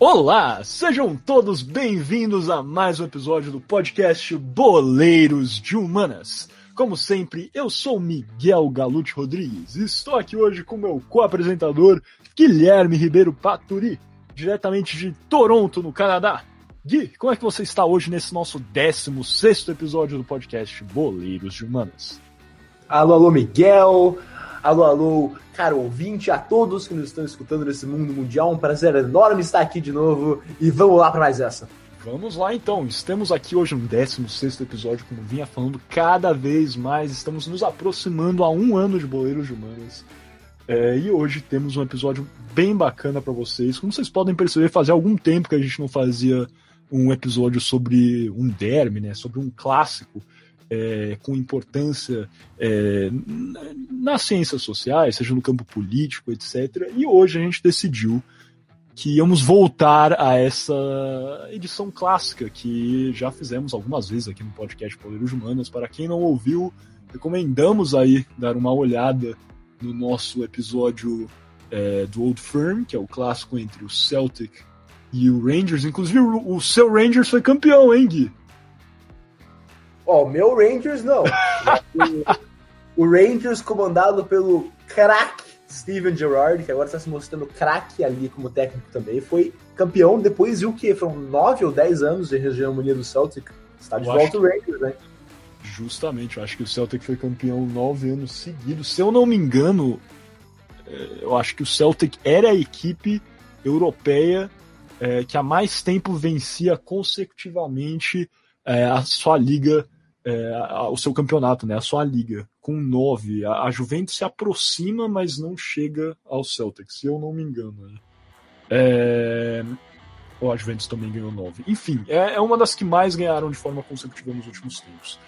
Olá, sejam todos bem-vindos a mais um episódio do podcast Boleiros de Humanas. Como sempre, eu sou Miguel Galute Rodrigues e estou aqui hoje com meu co-apresentador Guilherme Ribeiro Paturi, diretamente de Toronto, no Canadá. Gui, como é que você está hoje nesse nosso 16 episódio do podcast Boleiros de Humanas? Alô, alô, Miguel. Alô, alô, caro ouvinte, a todos que nos estão escutando nesse mundo mundial. Um prazer enorme estar aqui de novo e vamos lá para mais essa. Vamos lá então, estamos aqui hoje no 16 episódio, como vinha falando, cada vez mais estamos nos aproximando a um ano de Boleiros de Humanas. É, e hoje temos um episódio bem bacana para vocês. Como vocês podem perceber, fazia algum tempo que a gente não fazia um episódio sobre um derby, né, sobre um clássico é, com importância é, nas ciências sociais, seja no campo político, etc. E hoje a gente decidiu que íamos voltar a essa edição clássica que já fizemos algumas vezes aqui no podcast Poderes Humanas. Para quem não ouviu, recomendamos aí dar uma olhada no nosso episódio é, do Old Firm, que é o clássico entre o Celtic e o Rangers. Inclusive, o, o seu Rangers foi campeão, hein, Gui? Ó, o meu Rangers não. o, o, Rangers comandado pelo craque Steven Gerrard, que agora está se mostrando craque ali como técnico também, foi campeão depois de o que? Foram nove ou dez anos de hegemonia do Celtic. Está de eu volta o Rangers, né? Justamente, eu acho que o Celtic foi campeão nove anos seguidos. Se eu não me engano, é, eu acho que o Celtic era a equipe europeia é, que há mais tempo vencia consecutivamente é, a sua liga é, o seu campeonato, né, a sua liga, com nove. A, a, Juventus se aproxima, mas não chega ao Celtic, se eu não me engano. Né? É... Ou a Juventus também ganhou nove. Enfim, é, é uma das que mais ganharam de forma consecutiva nos últimos tempos.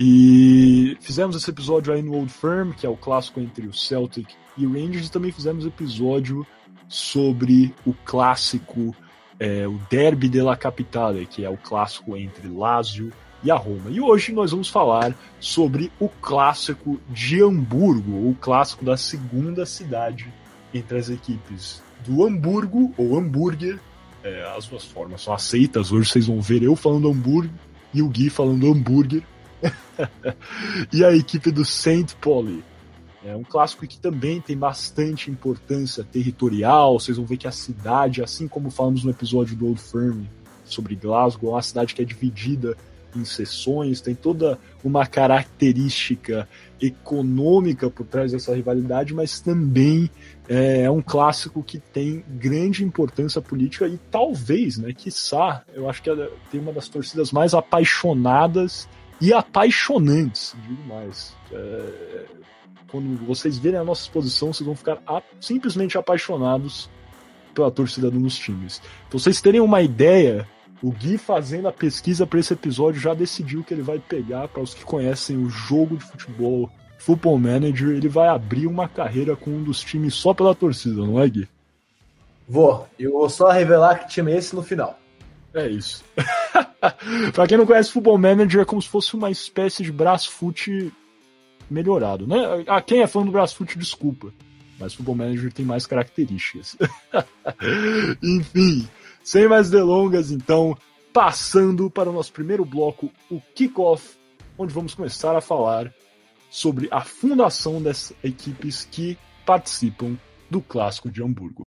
E fizemos esse episódio aí no Old Firm, que é o clássico entre o Celtic e o Rangers, e também fizemos episódio sobre o clássico, é, o Derby della Capitale, que é o clássico entre Lazio e a Roma. E hoje nós vamos falar sobre o clássico de Hamburgo, o clássico da segunda cidade entre as equipes do Hamburgo ou hambúrguer. É, as duas formas são aceitas. Hoje vocês vão ver eu falando hambúrguer e o Gui falando hambúrguer. e a equipe do Saint Pauli. É um clássico que também tem bastante importância territorial. Vocês vão ver que a cidade, assim como falamos no episódio do Old Firm sobre Glasgow, é uma cidade que é dividida em sessões, tem toda uma característica econômica por trás dessa rivalidade, mas também é, é um clássico que tem grande importância política e talvez, né, quiçá, eu acho que tem uma das torcidas mais apaixonadas e apaixonantes, digo mais. É, quando vocês verem a nossa exposição, vocês vão ficar a, simplesmente apaixonados pela torcida dos times. Então, vocês terem uma ideia o Gui, fazendo a pesquisa para esse episódio, já decidiu que ele vai pegar, para os que conhecem o jogo de futebol, Football Manager, ele vai abrir uma carreira com um dos times só pela torcida, não é, Gui? Vou. Eu vou só revelar que time é esse no final. É isso. pra quem não conhece Football Manager, é como se fosse uma espécie de Brasfoot melhorado, né? A ah, quem é fã do Brasfoot, desculpa. Mas Football Manager tem mais características. Enfim, sem mais delongas, então, passando para o nosso primeiro bloco, o Kickoff, onde vamos começar a falar sobre a fundação das equipes que participam do Clássico de Hamburgo.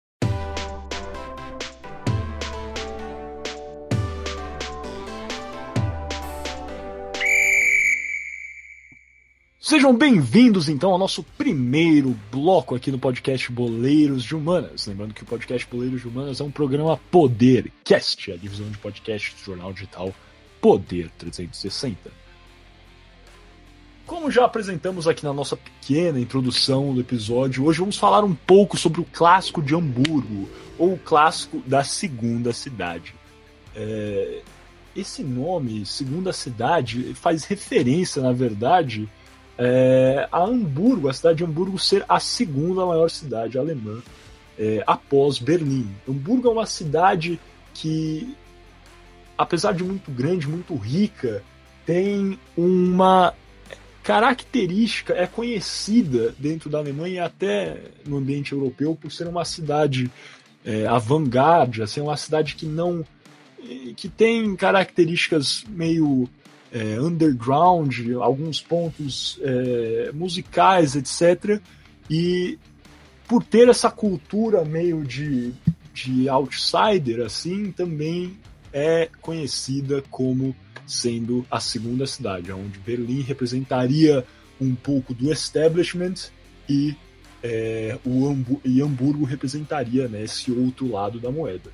Sejam bem-vindos então ao nosso primeiro bloco aqui no podcast Boleiros de Humanas. Lembrando que o podcast Boleiros de Humanas é um programa Poder Cast, a divisão de podcast do jornal digital Poder 360. Como já apresentamos aqui na nossa pequena introdução do episódio, hoje vamos falar um pouco sobre o clássico de Hamburgo, ou o clássico da segunda cidade. É... Esse nome, segunda cidade, faz referência, na verdade, é, a Hamburgo, a cidade de Hamburgo, ser a segunda maior cidade alemã é, após Berlim. Hamburgo é uma cidade que, apesar de muito grande, muito rica, tem uma característica, é conhecida dentro da Alemanha e até no ambiente europeu por ser uma cidade é, avant-garde, assim, uma cidade que não que tem características meio é, underground, alguns pontos é, musicais, etc. E por ter essa cultura meio de, de outsider, assim, também é conhecida como sendo a segunda cidade, onde Berlim representaria um pouco do establishment e, é, o e Hamburgo representaria né, esse outro lado da moeda.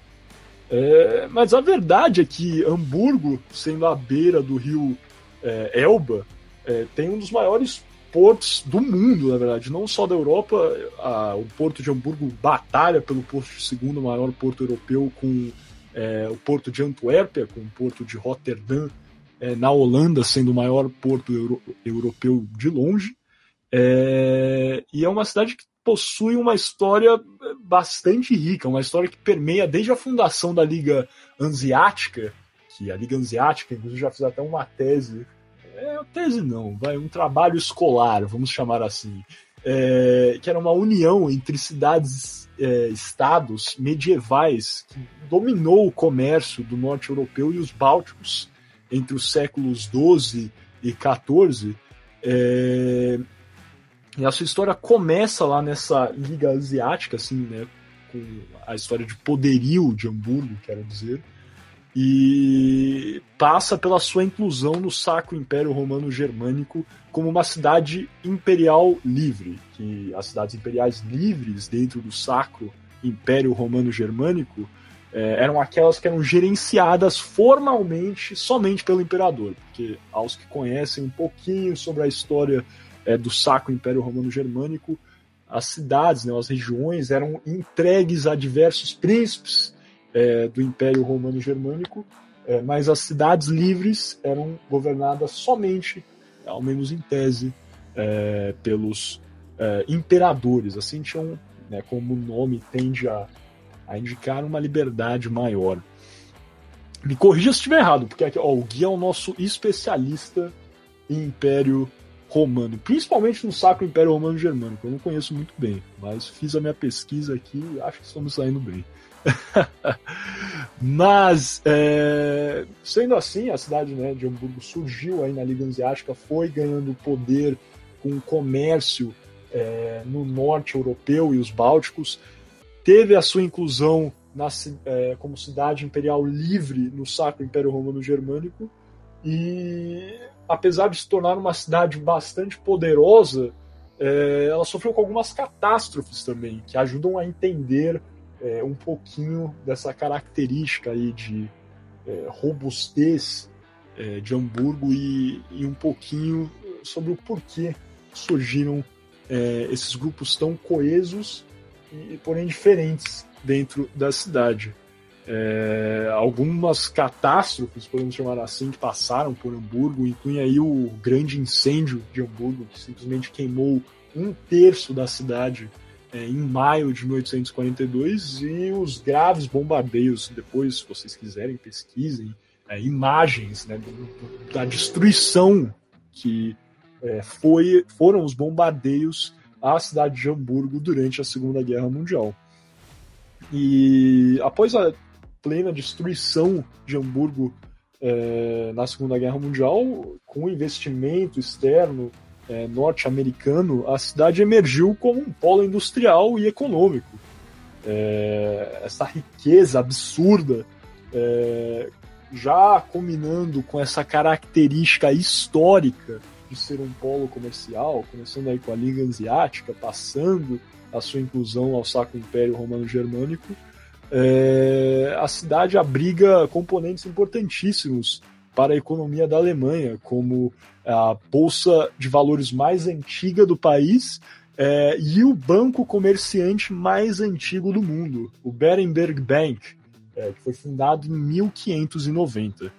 É, mas a verdade é que Hamburgo, sendo à beira do rio é, Elba, é, tem um dos maiores portos do mundo, na verdade, não só da Europa. A, o porto de Hamburgo batalha pelo posto de segundo maior porto europeu com é, o porto de Antuérpia, com o porto de Rotterdam, é, na Holanda sendo o maior porto euro, europeu de longe. É, e é uma cidade que possui uma história eh, bastante rica, uma história que permeia desde a fundação da Liga Anseática, que a Liga Anseática, inclusive, já fiz até uma tese. É, tese não, vai um trabalho escolar, vamos chamar assim, é, que era uma união entre cidades, é, estados medievais que dominou o comércio do norte europeu e os bálticos entre os séculos 12 e 14. É, e a sua história começa lá nessa Liga Asiática, assim, né? Com a história de poderio de Hamburgo, quero dizer. E passa pela sua inclusão no Sacro Império Romano Germânico como uma cidade imperial livre. Que as cidades imperiais livres dentro do Sacro Império Romano Germânico é, eram aquelas que eram gerenciadas formalmente somente pelo imperador. Porque aos que conhecem um pouquinho sobre a história é, do Sacro Império Romano Germânico, as cidades, né, as regiões eram entregues a diversos príncipes é, do Império Romano Germânico, é, mas as cidades livres eram governadas somente, ao menos em tese, é, pelos é, imperadores. Assim tinham, né, como o nome tende a, a indicar, uma liberdade maior. Me corrija se estiver errado, porque aqui, ó, o Gui é o nosso especialista em Império romano, principalmente no Sacro Império Romano Germânico. Eu não conheço muito bem, mas fiz a minha pesquisa aqui e acho que estamos saindo bem. mas, é, sendo assim, a cidade né, de Hamburgo surgiu aí na Liga Hanseática, foi ganhando poder com o comércio é, no norte europeu e os bálticos, teve a sua inclusão na, é, como cidade imperial livre no Sacro Império Romano Germânico e apesar de se tornar uma cidade bastante poderosa, é, ela sofreu com algumas catástrofes também, que ajudam a entender é, um pouquinho dessa característica aí de é, robustez é, de Hamburgo e, e, um pouquinho sobre o porquê surgiram é, esses grupos tão coesos e, porém diferentes dentro da cidade. É, algumas catástrofes, podemos chamar assim, que passaram por Hamburgo, incluem aí o grande incêndio de Hamburgo, que simplesmente queimou um terço da cidade é, em maio de 1842, e os graves bombardeios, depois, se vocês quiserem, pesquisem, é, imagens né, da destruição que é, foi, foram os bombardeios à cidade de Hamburgo durante a Segunda Guerra Mundial. E após a plena destruição de Hamburgo é, na Segunda Guerra Mundial, com investimento externo é, norte-americano, a cidade emergiu como um polo industrial e econômico. É, essa riqueza absurda, é, já combinando com essa característica histórica de ser um polo comercial, começando aí com a Liga Asiática, passando a sua inclusão ao Sacro Império Romano Germânico, é, a cidade abriga componentes importantíssimos para a economia da Alemanha, como a bolsa de valores mais antiga do país é, e o banco comerciante mais antigo do mundo, o Berenberg Bank, é, que foi fundado em 1590.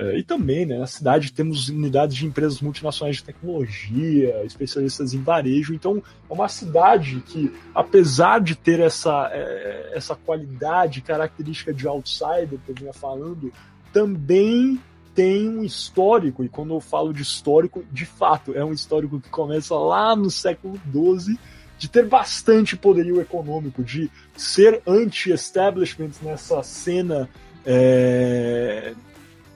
É, e também, né, na cidade temos unidades de empresas multinacionais de tecnologia, especialistas em varejo. Então, é uma cidade que, apesar de ter essa, é, essa qualidade, característica de outsider que eu vinha falando, também tem um histórico. E quando eu falo de histórico, de fato, é um histórico que começa lá no século XII de ter bastante poderio econômico, de ser anti-establishment nessa cena é,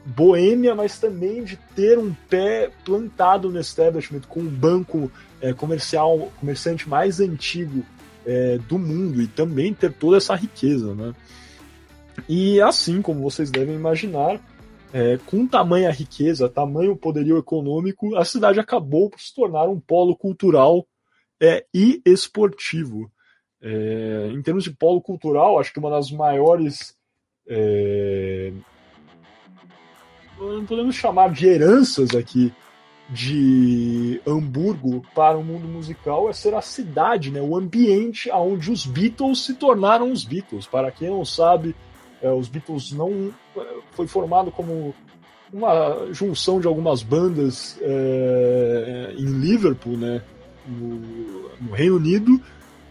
boêmia, mas também de ter um pé plantado no establishment com o banco é, comercial, comerciante mais antigo é, do mundo e também ter toda essa riqueza, né? E assim como vocês devem imaginar, é, com tamanha riqueza, tamanho poderio econômico, a cidade acabou por se tornar um polo cultural é, e esportivo. É, em termos de polo cultural, acho que uma das maiores. É, podemos chamar de heranças aqui de Hamburgo para o mundo musical é ser a cidade, né, o ambiente onde os Beatles se tornaram os Beatles. Para quem não sabe, é, os Beatles não foi formado como uma junção de algumas bandas é, em Liverpool, né, no, no, Reino Unido,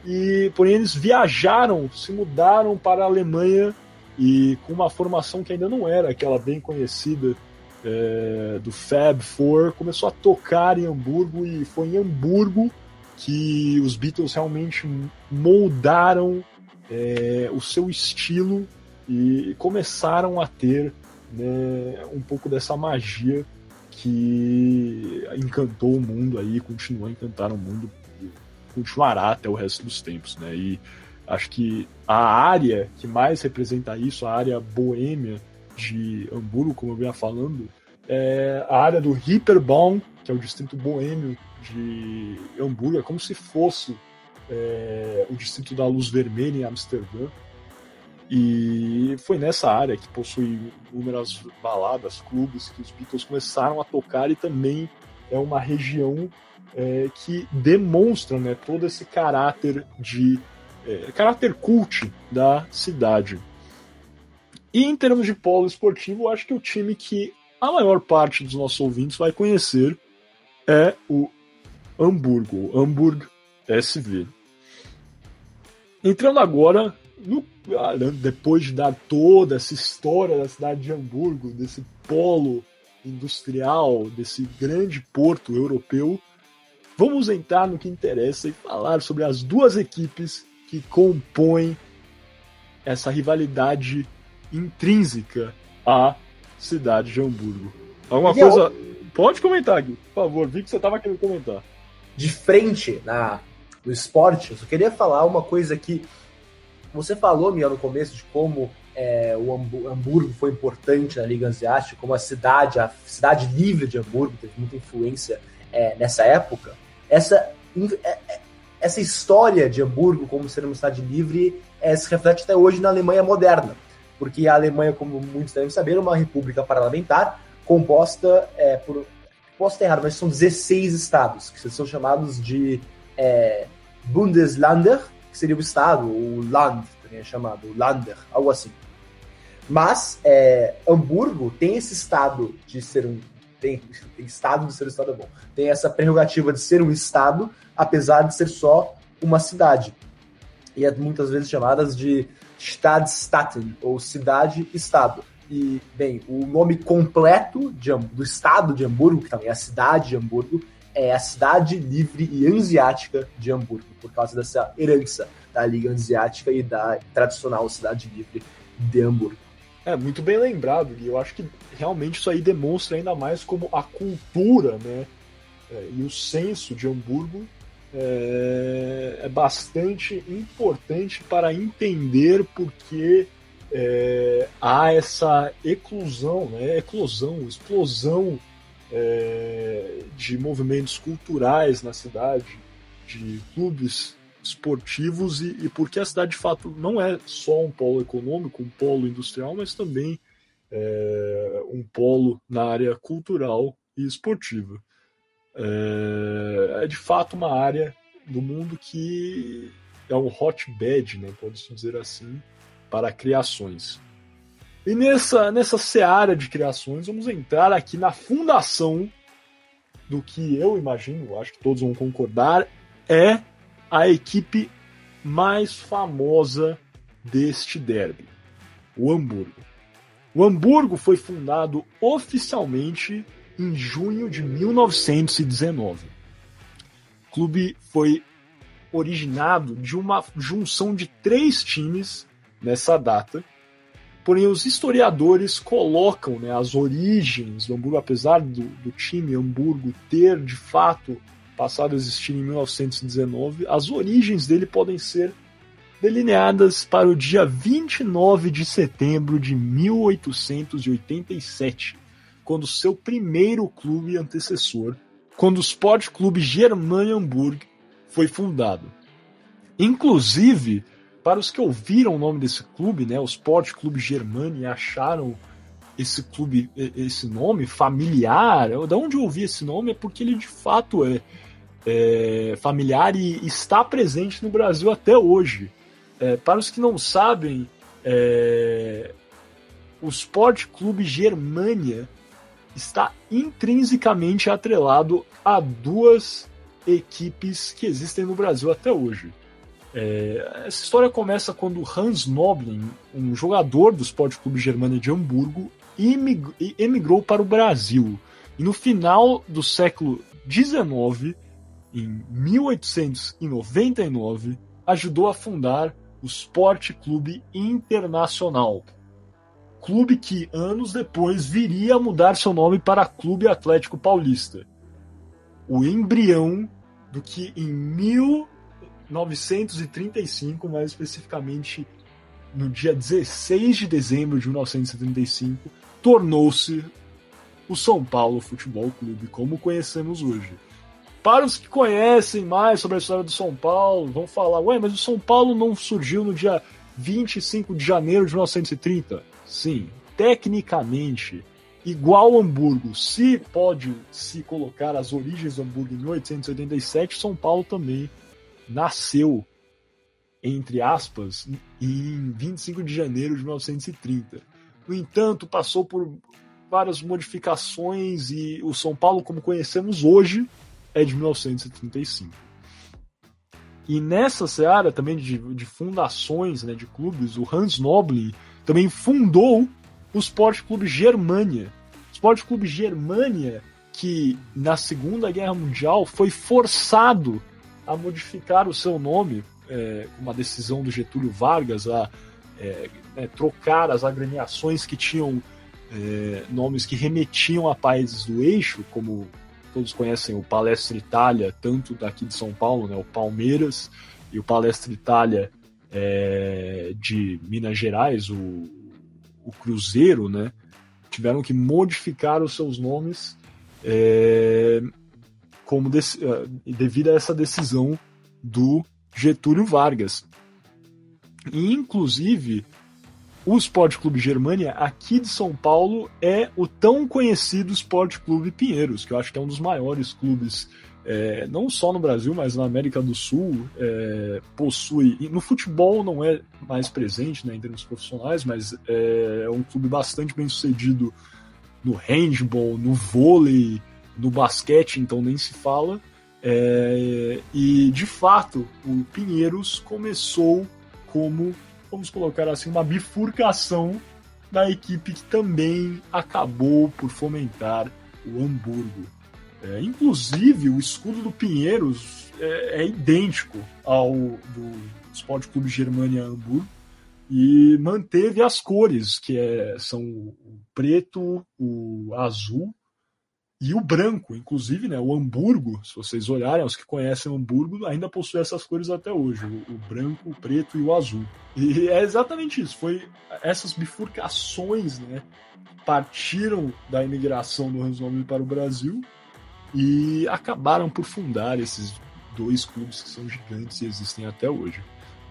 e porém eles viajaram, se mudaram para a Alemanha e com uma formação que ainda não era aquela bem conhecida é, do Fab Four, começou a tocar em Hamburgo e foi em Hamburgo que os Beatles realmente moldaram é, o seu estilo e começaram a ter né, um pouco dessa magia que encantou o mundo aí, continuou a encantar o mundo, continuará até o resto dos tempos, né? E acho que a área que mais representa isso, a área boêmia de Hamburgo, como eu vinha falando, é a área do Ripperbaum, que é o distrito boêmio de Hamburgo, é como se fosse é, o distrito da Luz Vermelha em Amsterdã. E foi nessa área que possui inúmeras baladas, clubes que os Beatles começaram a tocar e também é uma região é, que demonstra né, todo esse caráter de é, caráter cult da cidade. E em termos de polo esportivo, acho que o time que a maior parte dos nossos ouvintes vai conhecer é o Hamburgo, o Hamburg SV. Entrando agora no, ah, depois de dar toda essa história da cidade de Hamburgo, desse polo industrial, desse grande porto europeu, vamos entrar no que interessa e falar sobre as duas equipes que compõem essa rivalidade intrínseca à cidade de Hamburgo. Alguma coisa. Pode comentar aqui, por favor. Vi que você estava querendo comentar. De frente na, no esporte, eu só queria falar uma coisa que você falou, Mia, no começo de como é, o Hamburgo foi importante na Liga Asiática, como a cidade, a cidade livre de Hamburgo teve muita influência é, nessa época. Essa, é, é, essa história de Hamburgo como ser uma cidade livre é, se reflete até hoje na Alemanha moderna, porque a Alemanha, como muitos devem saber, é uma república parlamentar composta é, por. Posso estar errado, mas são 16 estados, que são chamados de é, que seria o estado, o Land, também é chamado, o Lander, algo assim. Mas é, Hamburgo tem esse estado de ser um. Tem, tem estado de ser um estado bom. Tem essa prerrogativa de ser um estado, apesar de ser só uma cidade. E é muitas vezes chamadas de Stadtstaaten, ou cidade-estado. E, bem, o nome completo de, do estado de Hamburgo, que também é a cidade de Hamburgo, é a cidade livre e ansiática de Hamburgo, por causa dessa herança da Liga Ansiática e da tradicional cidade livre de Hamburgo. É, muito bem lembrado, e eu acho que realmente isso aí demonstra ainda mais como a cultura né, é, e o senso de Hamburgo é, é bastante importante para entender por que é, há essa eclusão, né, eclosão, explosão é, de movimentos culturais na cidade, de clubes esportivos e, e, porque a cidade de fato não é só um polo econômico, um polo industrial, mas também é, um polo na área cultural e esportiva. É, é, de fato uma área do mundo que é um hotbed, né, pode-se dizer assim, para criações. E nessa, nessa seara de criações, vamos entrar aqui na fundação do que eu imagino, acho que todos vão concordar, é a equipe mais famosa deste derby, o Hamburgo. O Hamburgo foi fundado oficialmente em junho de 1919. O clube foi originado de uma junção de três times nessa data. Porém, os historiadores colocam né, as origens do Hamburgo, apesar do, do time Hamburgo ter de fato passado a existir em 1919, as origens dele podem ser delineadas para o dia 29 de setembro de 1887, quando seu primeiro clube antecessor, quando o Sport Clube Germania Hamburg foi fundado. Inclusive, para os que ouviram o nome desse clube, né, o Sport Clube Germania, e acharam esse clube, esse nome familiar, da onde eu ouvi esse nome é porque ele de fato é, é familiar e está presente no Brasil até hoje. É, para os que não sabem, é, o Sport Clube Germania está intrinsecamente atrelado a duas equipes que existem no Brasil até hoje. É, essa história começa quando Hans Noblin, um jogador do Sport Clube Germania de Hamburgo, emigrou para o Brasil. E no final do século XIX, em 1899, ajudou a fundar o Sport Clube Internacional. Clube que anos depois viria a mudar seu nome para Clube Atlético Paulista. O embrião do que em 1935, mais especificamente no dia 16 de dezembro de 1935, tornou-se o São Paulo Futebol Clube, como conhecemos hoje. Para os que conhecem mais sobre a história do São Paulo, vão falar: ué, mas o São Paulo não surgiu no dia 25 de janeiro de 1930? Sim, tecnicamente, igual Hamburgo, se pode se colocar as origens do Hamburgo em 1887, São Paulo também nasceu, entre aspas, em 25 de janeiro de 1930. No entanto, passou por várias modificações e o São Paulo, como conhecemos hoje, é de 1935. E nessa seara também de, de fundações né, de clubes, o Hans Noblin também fundou o Sport Clube Germania. O Sport Clube Germania, que na Segunda Guerra Mundial foi forçado a modificar o seu nome, é, uma decisão do Getúlio Vargas, a é, é, trocar as agremiações que tinham é, nomes que remetiam a países do eixo, como todos conhecem o Palestra Itália, tanto daqui de São Paulo, né, o Palmeiras, e o Palestra Itália é, de Minas Gerais, o, o Cruzeiro, né, tiveram que modificar os seus nomes é, como de, é, devido a essa decisão do Getúlio Vargas. E, inclusive, o Esporte Clube Germania, aqui de São Paulo, é o tão conhecido Esporte Clube Pinheiros, que eu acho que é um dos maiores clubes, é, não só no Brasil, mas na América do Sul. É, possui. no futebol não é mais presente né, em termos profissionais, mas é, é um clube bastante bem sucedido no handball, no vôlei, no basquete, então nem se fala. É, e de fato, o Pinheiros começou como vamos colocar assim, uma bifurcação da equipe que também acabou por fomentar o Hamburgo. É, inclusive, o escudo do Pinheiros é, é idêntico ao do Sport Clube Germania Hamburgo e manteve as cores, que é, são o preto, o azul e o branco, inclusive, né, o Hamburgo, se vocês olharem, os que conhecem o Hamburgo, ainda possui essas cores até hoje, o, o, branco, o preto e o azul. E é exatamente isso, foi essas bifurcações, né, partiram da imigração do Hans para o Brasil e acabaram por fundar esses dois clubes que são gigantes e existem até hoje.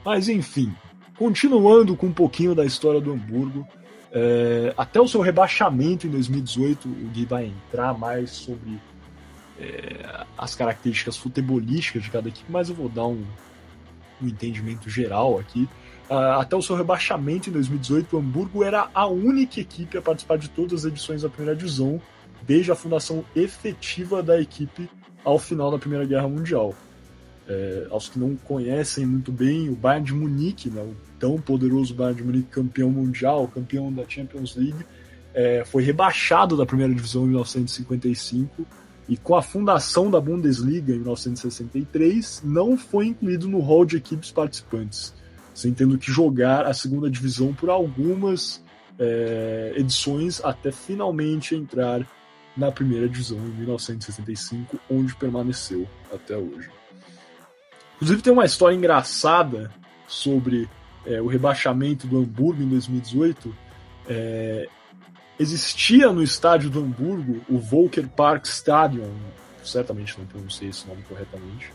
Mas enfim, continuando com um pouquinho da história do Hamburgo, é, até o seu rebaixamento em 2018, o Gui vai entrar mais sobre é, as características futebolísticas de cada equipe, mas eu vou dar um, um entendimento geral aqui. Uh, até o seu rebaixamento em 2018, o Hamburgo era a única equipe a participar de todas as edições da primeira divisão, desde a fundação efetiva da equipe ao final da Primeira Guerra Mundial. É, aos que não conhecem muito bem, o Bayern de Munique, né, o tão poderoso Bayern de Munique, campeão mundial, campeão da Champions League, é, foi rebaixado da primeira divisão em 1955 e com a fundação da Bundesliga em 1963, não foi incluído no hall de equipes participantes, sem tendo que jogar a segunda divisão por algumas é, edições até finalmente entrar na primeira divisão em 1965, onde permaneceu até hoje. Inclusive tem uma história engraçada sobre é, o rebaixamento do Hamburgo em 2018. É, existia no estádio do Hamburgo o Volker Park Stadion, certamente não pronunciei esse nome corretamente,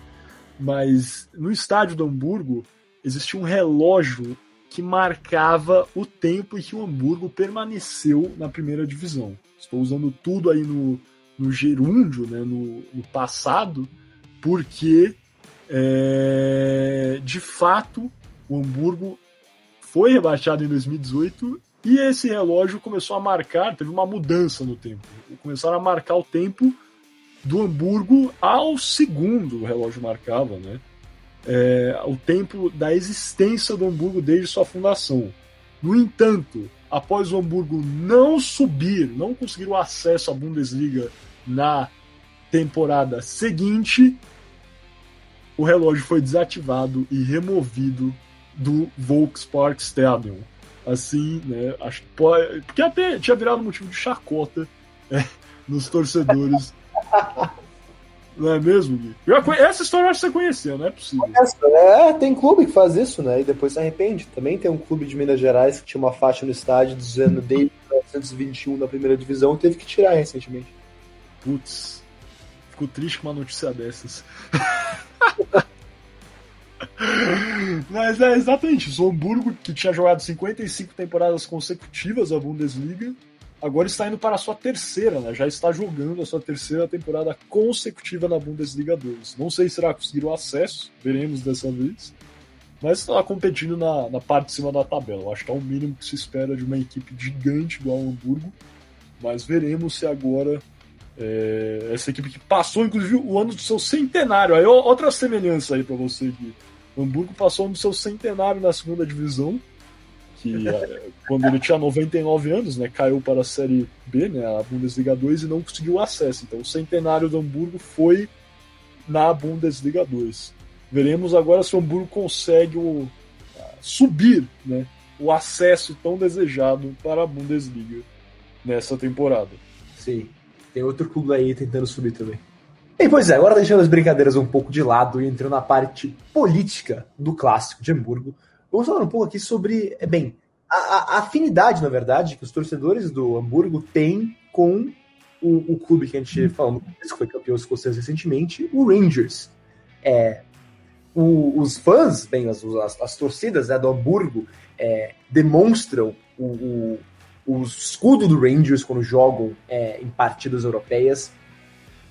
mas no estádio do Hamburgo existia um relógio que marcava o tempo em que o Hamburgo permaneceu na primeira divisão. Estou usando tudo aí no, no gerúndio, né, no, no passado, porque é, de fato o Hamburgo foi rebaixado em 2018 e esse relógio começou a marcar, teve uma mudança no tempo. Começaram a marcar o tempo do Hamburgo ao segundo o relógio marcava, né? É, o tempo da existência do Hamburgo desde sua fundação. No entanto, após o Hamburgo não subir, não conseguir o acesso à Bundesliga na temporada seguinte, o relógio foi desativado e removido do Volkspark Stadium. Assim, né? Acho que pode, porque até tinha virado motivo de chacota é, nos torcedores. Não é mesmo, Gui? Essa história eu acho que você conhecia, não é possível. É, tem clube que faz isso, né? E depois se arrepende. Também tem um clube de Minas Gerais que tinha uma faixa no estádio dizendo desde 1921 na primeira divisão teve que tirar recentemente. Putz, fico triste com uma notícia dessas. Mas é exatamente, o Hamburgo, que tinha jogado 55 temporadas consecutivas a Bundesliga, agora está indo para a sua terceira, né? Já está jogando a sua terceira temporada consecutiva na Bundesliga 2. Não sei se será conseguir o acesso, veremos dessa vez. Mas está competindo na, na parte de cima da tabela. Eu acho que é o mínimo que se espera de uma equipe gigante igual ao Hamburgo. Mas veremos se agora é, essa equipe que passou, inclusive, o ano do seu centenário. Aí outra semelhança aí para você, Gui. O Hamburgo passou no seu centenário na segunda divisão, que é, quando ele tinha 99 anos, né, caiu para a Série B, né, a Bundesliga 2, e não conseguiu acesso. Então o centenário do Hamburgo foi na Bundesliga 2. Veremos agora se o Hamburgo consegue o, subir né, o acesso tão desejado para a Bundesliga nessa temporada. Sim, tem outro clube aí tentando subir também. E pois é, agora deixando as brincadeiras um pouco de lado e entrando na parte política do clássico de Hamburgo, vamos falar um pouco aqui sobre, é, bem, a, a afinidade, na verdade, que os torcedores do Hamburgo têm com o, o clube que a gente falou, que foi campeão escocês recentemente, o Rangers. É, o, os fãs, bem, as, as, as torcidas né, do Hamburgo é, demonstram o, o, o, escudo do Rangers quando jogam é, em partidas europeias.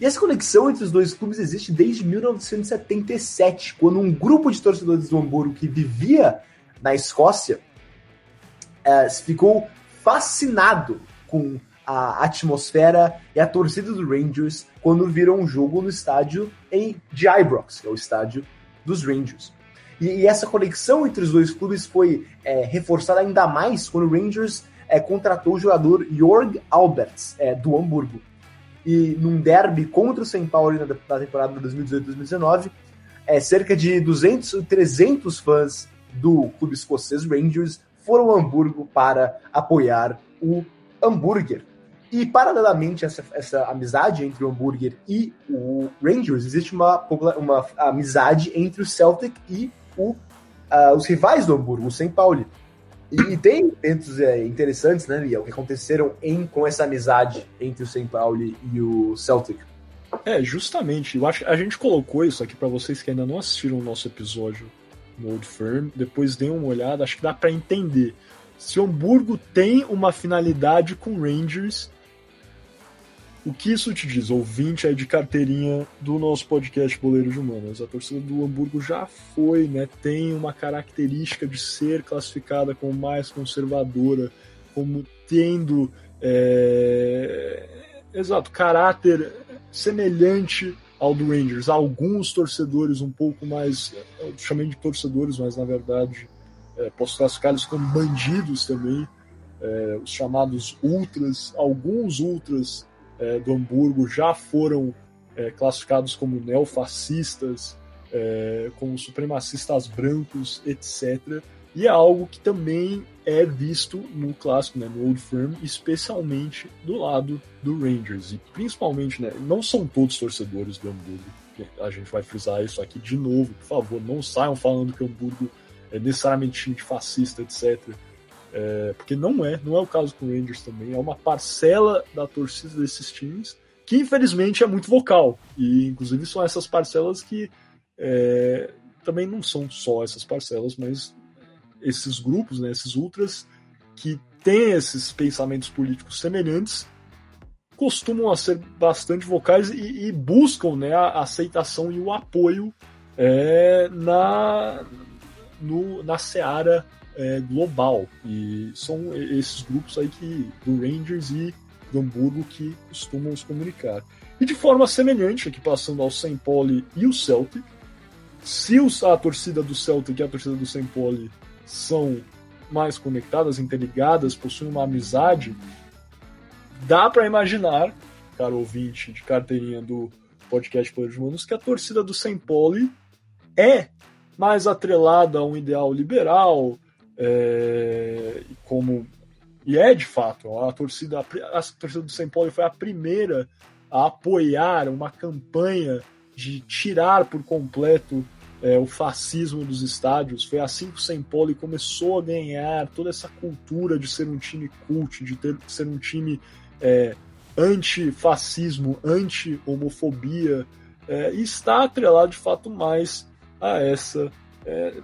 E essa conexão entre os dois clubes existe desde 1977, quando um grupo de torcedores do Hamburgo que vivia na Escócia é, ficou fascinado com a atmosfera e a torcida do Rangers quando viram um jogo no estádio em de Ibrox, que é o estádio dos Rangers. E, e essa conexão entre os dois clubes foi é, reforçada ainda mais quando o Rangers é, contratou o jogador Jorg Alberts, é, do Hamburgo e num derby contra o São Paulo na, na temporada 2018-2019, é, cerca de 200 300 fãs do clube escocês Rangers foram ao Hamburgo para apoiar o Hambúrguer. E, paralelamente a essa, essa amizade entre o Hambúrguer e o Rangers, existe uma, uma amizade entre o Celtic e o, uh, os rivais do Hamburgo, o São Paulo. E, tem eventos é, interessantes, né, Liel, que aconteceram em, com essa amizade entre o St. Paulo e o Celtic. É, justamente. Eu acho a gente colocou isso aqui para vocês que ainda não assistiram o nosso episódio no Old Firm. Depois deem uma olhada, acho que dá para entender. Se o Hamburgo tem uma finalidade com Rangers o que isso te diz, ouvinte aí de carteirinha do nosso podcast Boleiro de Humanas? A torcida do Hamburgo já foi, né? Tem uma característica de ser classificada como mais conservadora, como tendo. É... Exato, caráter semelhante ao do Rangers. Alguns torcedores um pouco mais. Eu chamei de torcedores, mas na verdade é, posso classificá-los como bandidos também. É, os chamados ultras, alguns ultras é, do Hamburgo já foram é, classificados como neofascistas, é, como supremacistas brancos, etc. E é algo que também é visto no clássico, né, no Old Firm, especialmente do lado do Rangers. E principalmente, né, não são todos torcedores do Hamburgo. A gente vai frisar isso aqui de novo, por favor, não saiam falando que o Hamburgo é necessariamente time fascista, etc. É, porque não é, não é o caso com o Rangers também. É uma parcela da torcida desses times que infelizmente é muito vocal. E inclusive são essas parcelas que é, também não são só essas parcelas, mas esses grupos, né, esses ultras que têm esses pensamentos políticos semelhantes costumam ser bastante vocais e, e buscam né, a aceitação e o apoio é, na, no, na seara é, global. E são esses grupos aí que, do Rangers e do Hamburgo que costumam se comunicar. E de forma semelhante, aqui passando ao St. Pauli e o Celtic, se a torcida do Celtic e a torcida do St. Pauli são mais conectadas, interligadas, possuem uma amizade, dá para imaginar, caro ouvinte de carteirinha do podcast Poder de Humanos, que a torcida do St. Pauli é mais atrelada a um ideal liberal, é, como e é de fato a torcida a torcida do São Paulo foi a primeira a apoiar uma campanha de tirar por completo é, o fascismo dos estádios. Foi assim que o Paulo começou a ganhar toda essa cultura de ser um time cult, de, ter, ser um time é, anti-fascismo, anti-homofobia, é, e está atrelado de fato mais a essa é,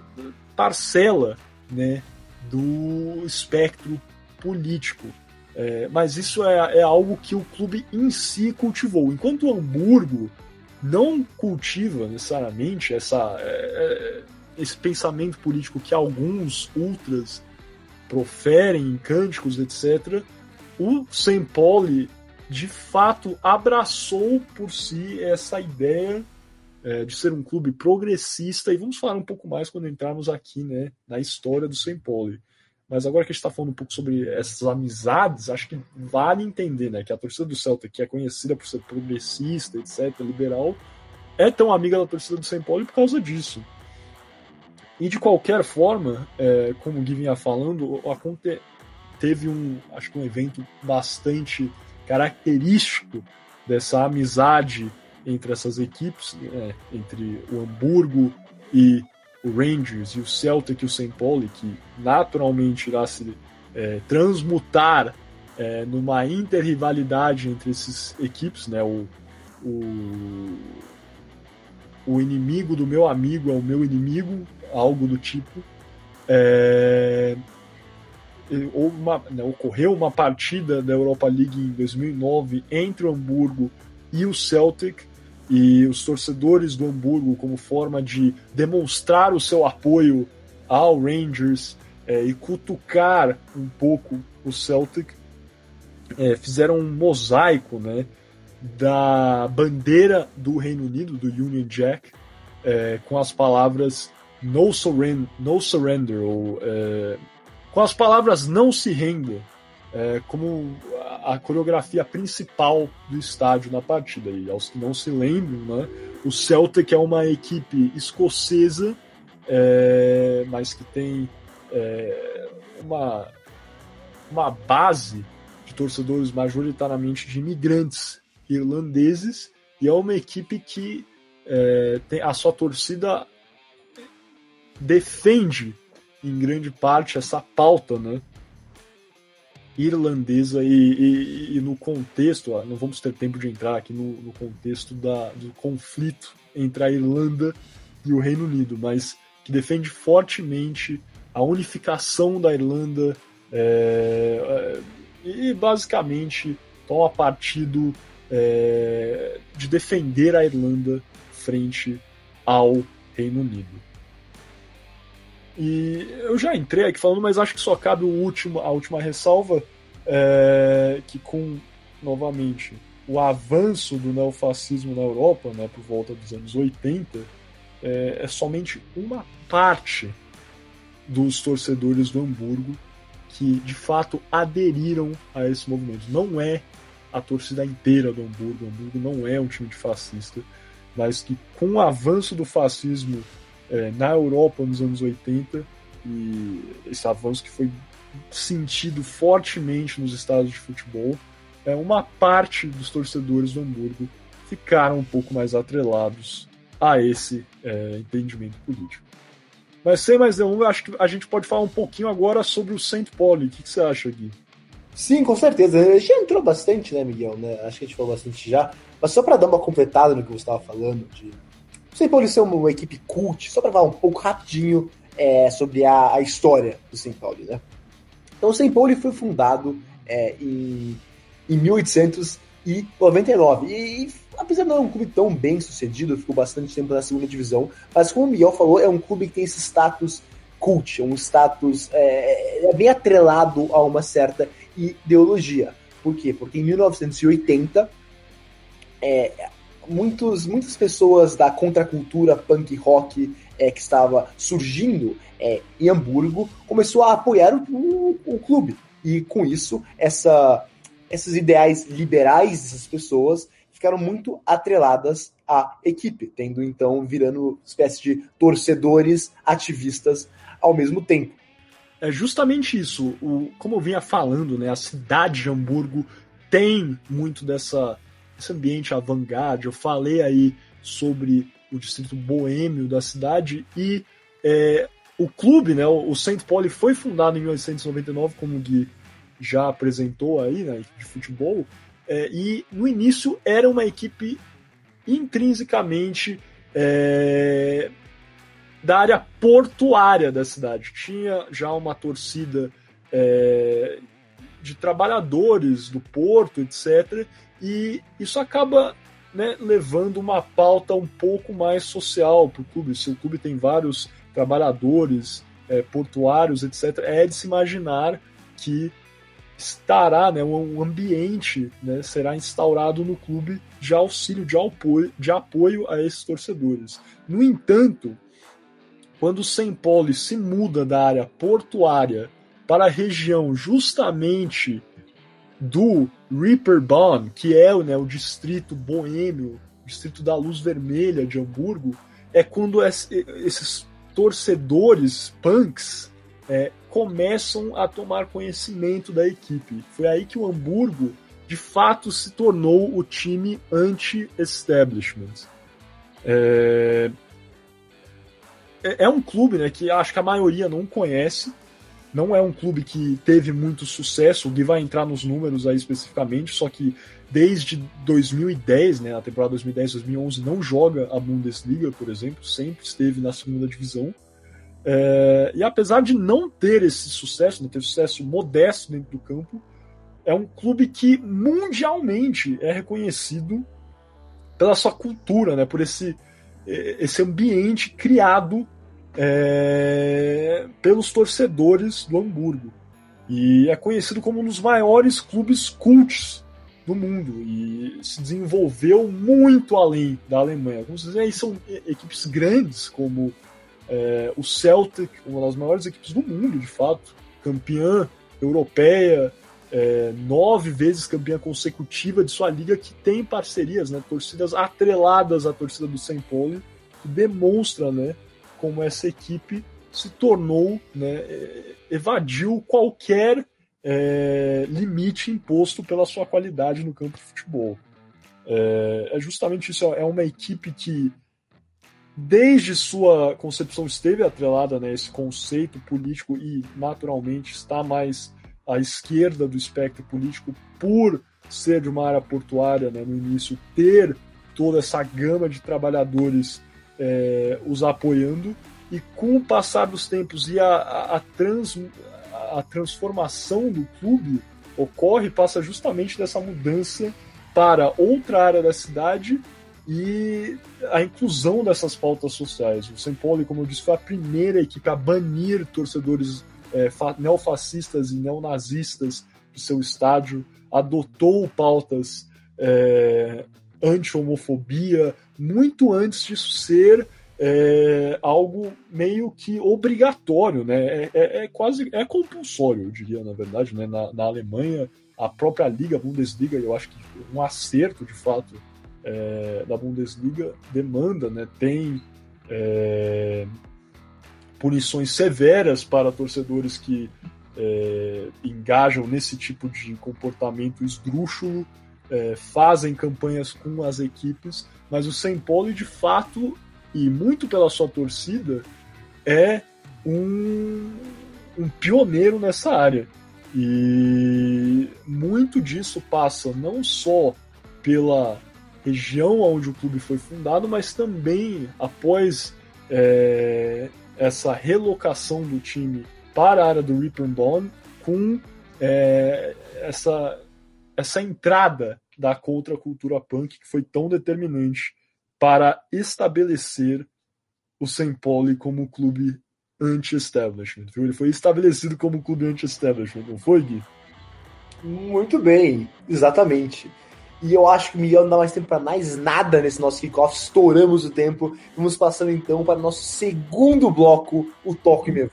parcela né, do espectro político. É, mas isso é, é, algo que o clube em si cultivou. Enquanto o Hamburgo não cultiva necessariamente essa, é, é esse pensamento político que alguns ultras proferem em cânticos, etc., o Sempoli de fato abraçou por si essa ideia é, de ser um clube progressista, e vamos falar um pouco mais quando entrarmos aqui né, na história do St. Mas agora que a gente está falando um pouco sobre essas amizades, acho que vale entender né, que a torcida do Celta, que é conhecida por ser progressista, etc., liberal, é tão amiga da torcida do St. Pauli por causa disso. E de qualquer forma, é, como o Gui vinha falando, aconte... teve um, acho que um evento bastante característico dessa amizade entre essas equipes, é, entre o Hamburgo e o Rangers e o Celtic e o St. Pauli, que naturalmente irá se é, transmutar é, numa interrivalidade entre esses equipes, né? O, o, o inimigo do meu amigo é o meu inimigo, algo do tipo. É, uma, né, ocorreu uma partida da Europa League em 2009 entre o Hamburgo e o Celtic e os torcedores do Hamburgo, como forma de demonstrar o seu apoio ao Rangers é, e cutucar um pouco o Celtic, é, fizeram um mosaico né, da bandeira do Reino Unido, do Union Jack, é, com as palavras no, surrender, no surrender, ou é, com as palavras não se renda, é, como a coreografia principal do estádio na partida. E aos que não se lembram, né, o Celtic é uma equipe escocesa, é, mas que tem é, uma, uma base de torcedores majoritariamente de imigrantes irlandeses e é uma equipe que é, tem a sua torcida defende em grande parte essa pauta, né? Irlandesa e, e, e, no contexto, ó, não vamos ter tempo de entrar aqui no, no, contexto da, do conflito entre a Irlanda e o Reino Unido, mas que defende fortemente a unificação da Irlanda é, é, e basicamente toma partido é, de defender a Irlanda frente ao Reino Unido. E eu já entrei aqui falando, mas acho que só cabe o último, a última ressalva, é, que com, novamente, o avanço do neofascismo na Europa, né, por volta dos anos 80, é, é somente uma parte dos torcedores do Hamburgo que de fato aderiram a esse movimento. Não é a torcida inteira do Hamburgo. O Hamburgo não é um time de fascista, mas que com o avanço do fascismo é, na Europa nos anos 80 e esse avanço que foi sentido fortemente nos estádios de futebol, é, uma parte dos torcedores do Hamburgo ficaram um pouco mais atrelados a esse é, entendimento político. Mas sem mais delongas, acho que a gente pode falar um pouquinho agora sobre o St. Pauli. O que, que, você acha, Gui? Sim, com certeza. Já entrou bastante, né, Miguel? Né? Acho que a gente falou bastante já. Mas só para dar uma completada no que você estava falando, de o St. Pauli ser uma, uma, equipe cult, só para falar um pouco rapidinho é, sobre a, a, história do St. Pauli, né? Então, o St. Pauli foi fundado é, em, em 1899 e, e apesar de não ser um clube tão bem sucedido, ficou bastante tempo na segunda divisão, mas como o Miguel falou, é um clube que tem esse status cult, um status é, é bem atrelado a uma certa ideologia. Por quê? Porque em 1980, é, muitos, muitas pessoas da contracultura punk rock é, que estava surgindo é, em Hamburgo começou a apoiar o, o, o clube. E com isso, essa, esses ideais liberais dessas pessoas ficaram muito atreladas à equipe, tendo então virando espécie de torcedores ativistas ao mesmo tempo. É justamente isso. O, como eu vinha falando, né, a cidade de Hamburgo tem muito dessa, desse ambiente avant-garde. Eu falei aí sobre o distrito boêmio da cidade e é, o clube, né, o St. Pauli foi fundado em 1899, como o Gui já apresentou aí, né, de futebol, é, e no início era uma equipe intrinsecamente é, da área portuária da cidade. Tinha já uma torcida é, de trabalhadores do porto, etc. E isso acaba né, levando uma pauta um pouco mais social para o clube. Se o clube tem vários trabalhadores é, portuários, etc., é de se imaginar que estará, né, um ambiente né, será instaurado no clube de auxílio, de apoio, de apoio a esses torcedores. No entanto, quando o Paulo se muda da área portuária para a região justamente do Reeperbahn, que é né, o distrito boêmio, distrito da luz vermelha de Hamburgo, é quando esses torcedores punks é, começam a tomar conhecimento da equipe. Foi aí que o Hamburgo, de fato, se tornou o time anti-establishment. É... é um clube né, que acho que a maioria não conhece. Não é um clube que teve muito sucesso. O Gui vai entrar nos números aí especificamente, só que desde 2010, né, a temporada 2010-2011, não joga a Bundesliga, por exemplo, sempre esteve na segunda divisão. É, e apesar de não ter esse sucesso, não ter sucesso modesto dentro do campo, é um clube que mundialmente é reconhecido pela sua cultura, né, por esse, esse ambiente criado é, pelos torcedores do Hamburgo. E é conhecido como um dos maiores clubes cults do mundo e se desenvolveu muito além da Alemanha. Como vocês veem, são equipes grandes como é, o Celtic, uma das maiores equipes do mundo, de fato, campeã europeia, é, nove vezes campeã consecutiva de sua liga, que tem parcerias, né, torcidas atreladas à torcida do São Paulo, que demonstra né, como essa equipe se tornou, né, é, evadiu qualquer é, limite imposto pela sua qualidade no campo de futebol. É, é justamente isso, é uma equipe que desde sua concepção esteve atrelada né, esse conceito político e naturalmente está mais à esquerda do espectro político por ser de uma área portuária né, no início, ter toda essa gama de trabalhadores é, os apoiando e com o passar dos tempos e a, a, a, trans, a transformação do clube ocorre, passa justamente dessa mudança para outra área da cidade e a inclusão dessas pautas sociais. O Paulo, como eu disse, foi a primeira equipe a banir torcedores é, neofascistas e neonazistas do seu estádio, adotou pautas é, anti-homofobia, muito antes disso ser é algo meio que obrigatório, né? É, é, é, quase é compulsório, eu diria, na verdade, né? Na, na, Alemanha, a própria liga, a Bundesliga, eu acho que um acerto de fato é, da Bundesliga demanda, né? Tem é, punições severas para torcedores que é, engajam nesse tipo de comportamento esdrúxulo, é, fazem campanhas com as equipes, mas o Paulo, de fato, e muito pela sua torcida, é um, um pioneiro nessa área. E muito disso passa não só pela região onde o clube foi fundado, mas também após é, essa relocação do time para a área do Ripon Bond com é, essa, essa entrada da contracultura punk que foi tão determinante para estabelecer o. Pauli como clube anti-establishment. Ele foi estabelecido como clube anti-establishment, não foi, Gui? Muito bem, exatamente. E eu acho que Miguel não dá mais tempo para mais nada nesse nosso kickoff. Estouramos o tempo. Vamos passando então para o nosso segundo bloco, o Toque Me.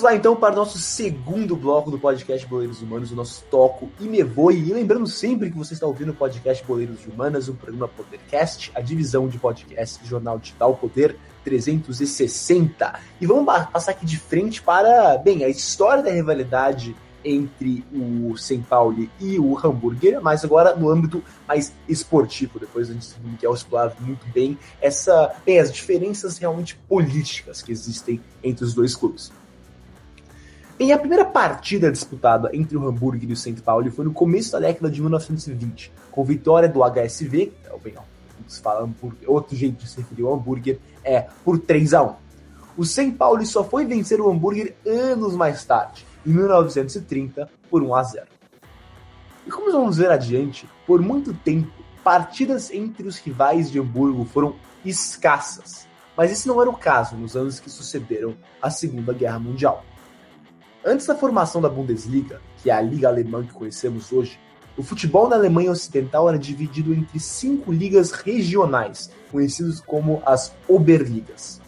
Vamos lá então para o nosso segundo bloco do podcast Boleiros Humanos, o nosso Toco e Me Voe. E lembrando sempre que você está ouvindo o podcast Boleiros Humanas, o programa Podercast, a divisão de podcast do jornal digital Poder 360. E vamos passar aqui de frente para, bem, a história da rivalidade entre o São Paulo e o Hamburger, mas agora no âmbito mais esportivo. Depois a gente o Miguel explorar muito bem essa, bem, as diferenças realmente políticas que existem entre os dois clubes. Em a primeira partida disputada entre o Hamburgo e o St. Pauli foi no começo da década de 1920, com vitória do HSV, é bem, se fala hambúrguer, outro jeito de se referir ao hambúrguer é por 3 a 1. O St. Pauli só foi vencer o hambúrguer anos mais tarde, em 1930, por 1 a 0. E como vamos ver adiante, por muito tempo, partidas entre os rivais de Hamburgo foram escassas. Mas esse não era o caso nos anos que sucederam a Segunda Guerra Mundial. Antes da formação da Bundesliga, que é a liga alemã que conhecemos hoje, o futebol na Alemanha Ocidental era dividido entre cinco ligas regionais, conhecidas como as Oberligas.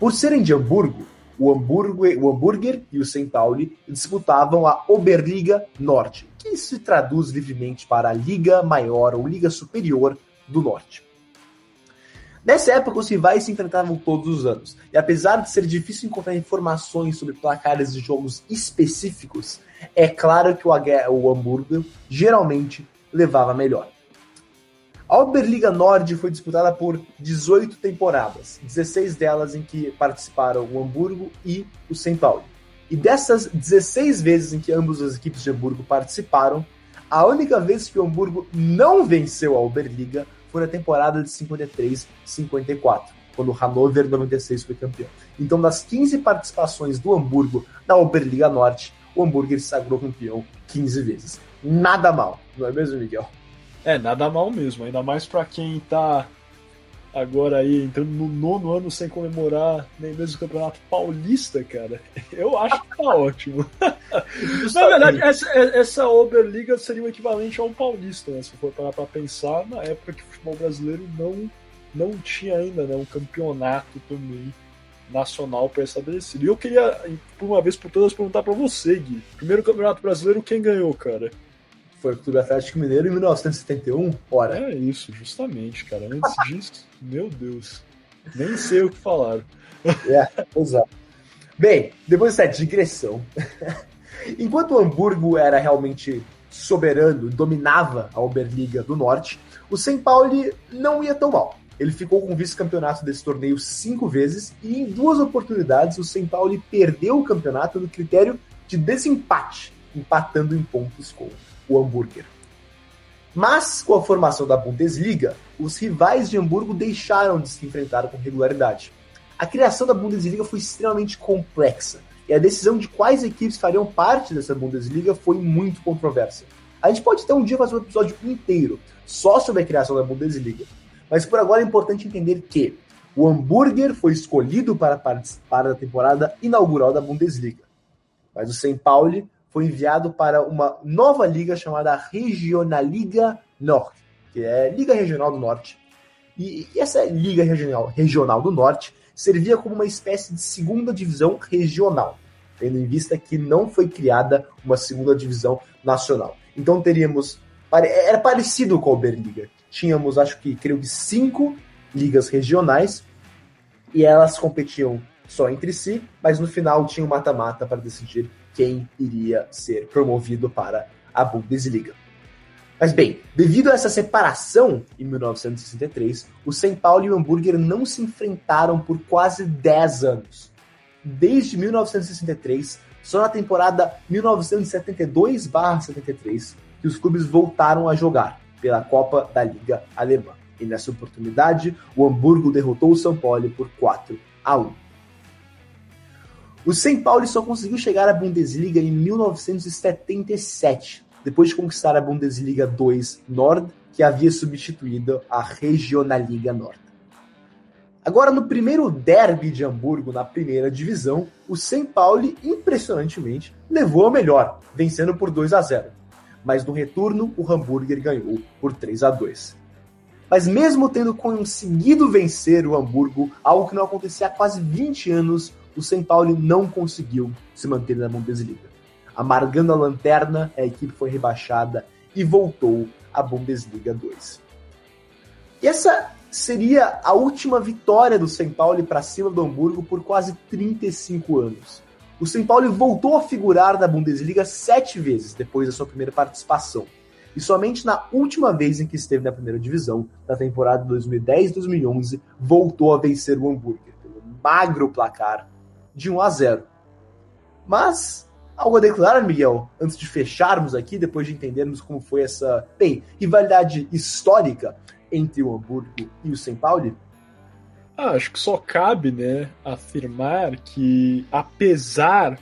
Por serem de Hamburgo, o, Hamburgo, o Hamburger e o St. Pauli disputavam a Oberliga Norte, que se traduz livremente para a Liga Maior ou Liga Superior do Norte. Nessa época, os rivais se enfrentavam todos os anos, e apesar de ser difícil encontrar informações sobre placares de jogos específicos, é claro que o, o Hamburgo geralmente levava melhor. A Oberliga Nord foi disputada por 18 temporadas, 16 delas em que participaram o Hamburgo e o São Paulo. E dessas 16 vezes em que ambas as equipes de Hamburgo participaram, a única vez que o Hamburgo não venceu a Oberliga foi na temporada de 53-54, quando o Hannover 96 foi campeão. Então, das 15 participações do Hamburgo na Oberliga Norte, o Hamburgo se sagrou campeão 15 vezes. Nada mal, não é mesmo, Miguel? É, nada mal mesmo, ainda mais para quem tá agora aí entrando no nono ano sem comemorar nem mesmo o Campeonato Paulista, cara. Eu acho que tá ótimo. Na verdade, essa, essa Oberliga seria o equivalente a um Paulista, né? Se for parar pra pensar, na época que o futebol brasileiro não, não tinha ainda né, um campeonato também nacional pré-estabelecido. E eu queria, por uma vez por todas, perguntar para você, Gui. Primeiro campeonato brasileiro, quem ganhou, cara? Foi o Clube Atlético Mineiro em 1971, ora. É isso, justamente, cara. Antes disso, meu Deus, nem sei o que falaram. É, exato. Bem, depois dessa digressão, enquanto o Hamburgo era realmente soberano, dominava a Oberliga do Norte, o São Paulo não ia tão mal. Ele ficou com o vice-campeonato desse torneio cinco vezes e em duas oportunidades o São Paulo perdeu o campeonato no critério de desempate, empatando em pontos com o hambúrguer. Mas, com a formação da Bundesliga, os rivais de Hamburgo deixaram de se enfrentar com regularidade. A criação da Bundesliga foi extremamente complexa, e a decisão de quais equipes fariam parte dessa Bundesliga foi muito controversa. A gente pode ter um dia fazer um episódio inteiro só sobre a criação da Bundesliga, mas por agora é importante entender que O hambúrguer foi escolhido para participar da temporada inaugural da Bundesliga, mas o São Paulo foi enviado para uma nova liga chamada Regionalliga Nord, que é Liga Regional do Norte. E essa Liga Regional, Regional do Norte servia como uma espécie de segunda divisão regional, tendo em vista que não foi criada uma segunda divisão nacional. Então teríamos. Era parecido com a Oberliga. Tínhamos, acho que, creio que cinco ligas regionais e elas competiam só entre si, mas no final tinha um mata-mata para decidir quem iria ser promovido para a Bundesliga. Mas bem, devido a essa separação em 1963, o São Paulo e o Hamburger não se enfrentaram por quase 10 anos. Desde 1963, só na temporada 1972/73 que os clubes voltaram a jogar pela Copa da Liga Alemã. E nessa oportunidade, o Hamburgo derrotou o São Paulo por 4 a 1. O São Paulo só conseguiu chegar à Bundesliga em 1977, depois de conquistar a Bundesliga 2 Nord, que havia substituído a Regionalliga Nord. Agora, no primeiro derby de Hamburgo, na primeira divisão, o São Paulo, impressionantemente, levou a melhor, vencendo por 2 a 0. Mas no retorno, o Hamburger ganhou por 3 a 2. Mas mesmo tendo conseguido vencer o Hamburgo, algo que não acontecia há quase 20 anos, o São Paulo não conseguiu se manter na Bundesliga. Amargando a lanterna, a equipe foi rebaixada e voltou à Bundesliga 2. E essa seria a última vitória do São Paulo para cima do Hamburgo por quase 35 anos. O São Paulo voltou a figurar na Bundesliga sete vezes depois da sua primeira participação. E somente na última vez em que esteve na primeira divisão, na temporada 2010-2011, voltou a vencer o Hamburger, pelo magro placar de 1 a 0. Mas Algo a declarar, Miguel, antes de fecharmos aqui, depois de entendermos como foi essa, bem, rivalidade histórica entre o Hamburgo e o São Paulo? Ah, acho que só cabe, né, afirmar que apesar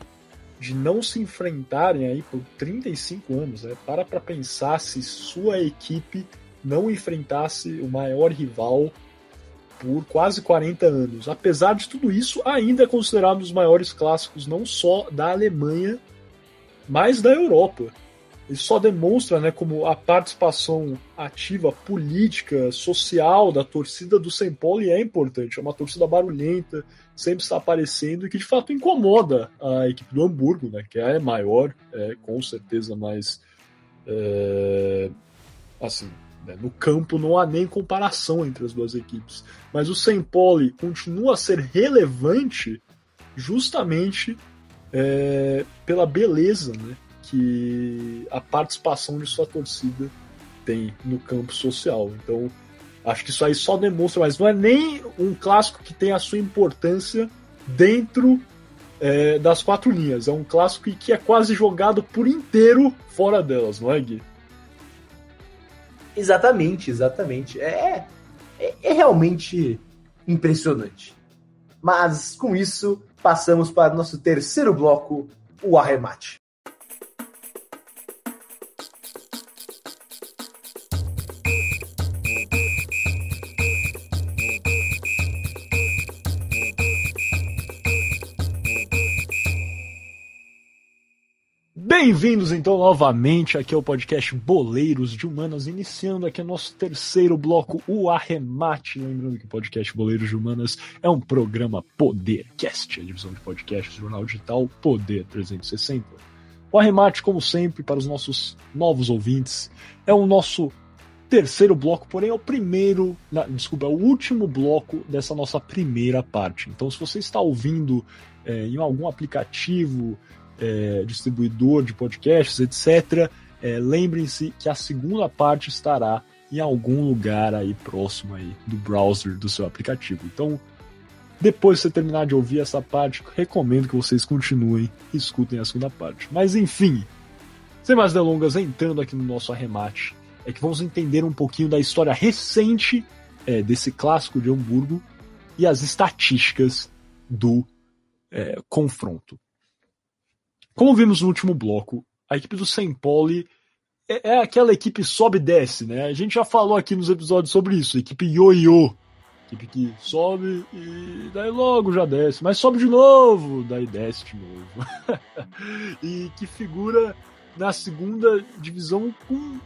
de não se enfrentarem aí por 35 anos, né, para para pensar se sua equipe não enfrentasse o maior rival por quase 40 anos. Apesar de tudo isso, ainda é considerado um dos maiores clássicos não só da Alemanha, mas da Europa. Isso só demonstra né, como a participação ativa política, social da torcida do São Paulo é importante. É uma torcida barulhenta, sempre está aparecendo e que de fato incomoda a equipe do Hamburgo, né, que é maior, é, com certeza mais. É, assim? No campo não há nem comparação entre as duas equipes. Mas o Paulo continua a ser relevante justamente é, pela beleza né, que a participação de sua torcida tem no campo social. Então, acho que isso aí só demonstra, mas não é nem um clássico que tem a sua importância dentro é, das quatro linhas. É um clássico que é quase jogado por inteiro fora delas, não é, Gui? Exatamente, exatamente. É, é, é realmente impressionante. Mas com isso, passamos para o nosso terceiro bloco, o arremate. Bem-vindos então novamente aqui ao podcast Boleiros de Humanas, iniciando aqui nosso terceiro bloco, o Arremate. Lembrando que o podcast Boleiros de Humanas é um programa Podercast, a divisão de podcasts do jornal digital Poder 360. O Arremate, como sempre, para os nossos novos ouvintes, é o nosso terceiro bloco, porém é o primeiro, desculpa, é o último bloco dessa nossa primeira parte. Então, se você está ouvindo é, em algum aplicativo é, distribuidor de podcasts, etc., é, lembrem-se que a segunda parte estará em algum lugar aí próximo aí do browser do seu aplicativo. Então, depois de você terminar de ouvir essa parte, recomendo que vocês continuem e escutem a segunda parte. Mas enfim, sem mais delongas, entrando aqui no nosso arremate, é que vamos entender um pouquinho da história recente é, desse clássico de Hamburgo e as estatísticas do é, confronto. Como vimos no último bloco, a equipe do. Pauli é, é, aquela equipe sobe e desce, né? A gente já falou aqui nos episódios sobre isso, equipe ioiô. Equipe que sobe e daí logo já desce, mas sobe de novo, daí desce de novo. e que figura na segunda divisão com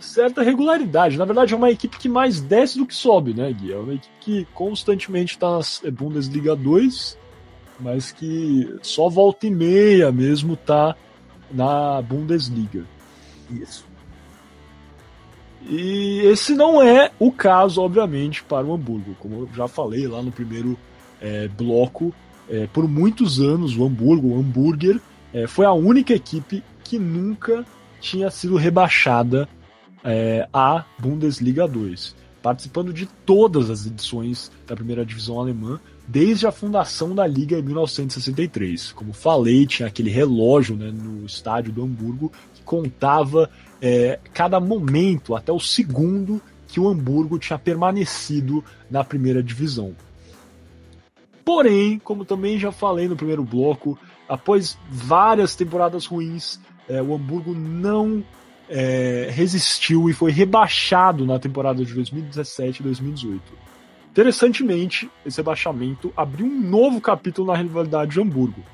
certa regularidade. Na verdade, é uma equipe que mais desce do que sobe, né, Gui? É uma equipe que constantemente está na Bundesliga 2, mas que só volta e meia mesmo tá na Bundesliga. Isso. E esse não é o caso, obviamente, para o Hamburgo. Como eu já falei lá no primeiro é, bloco, é, por muitos anos o Hamburgo, o Hamburger, é, foi a única equipe que nunca tinha sido rebaixada é, à Bundesliga 2, participando de todas as edições da primeira divisão alemã, desde a fundação da liga em 1963. Como falei, tinha aquele relógio né, no estádio do Hamburgo que contava é, cada momento, até o segundo, que o Hamburgo tinha permanecido na primeira divisão. Porém, como também já falei no primeiro bloco, após várias temporadas ruins, é, o Hamburgo não é, resistiu e foi rebaixado na temporada de 2017 e 2018. Interessantemente, esse rebaixamento abriu um novo capítulo na rivalidade de Hamburgo.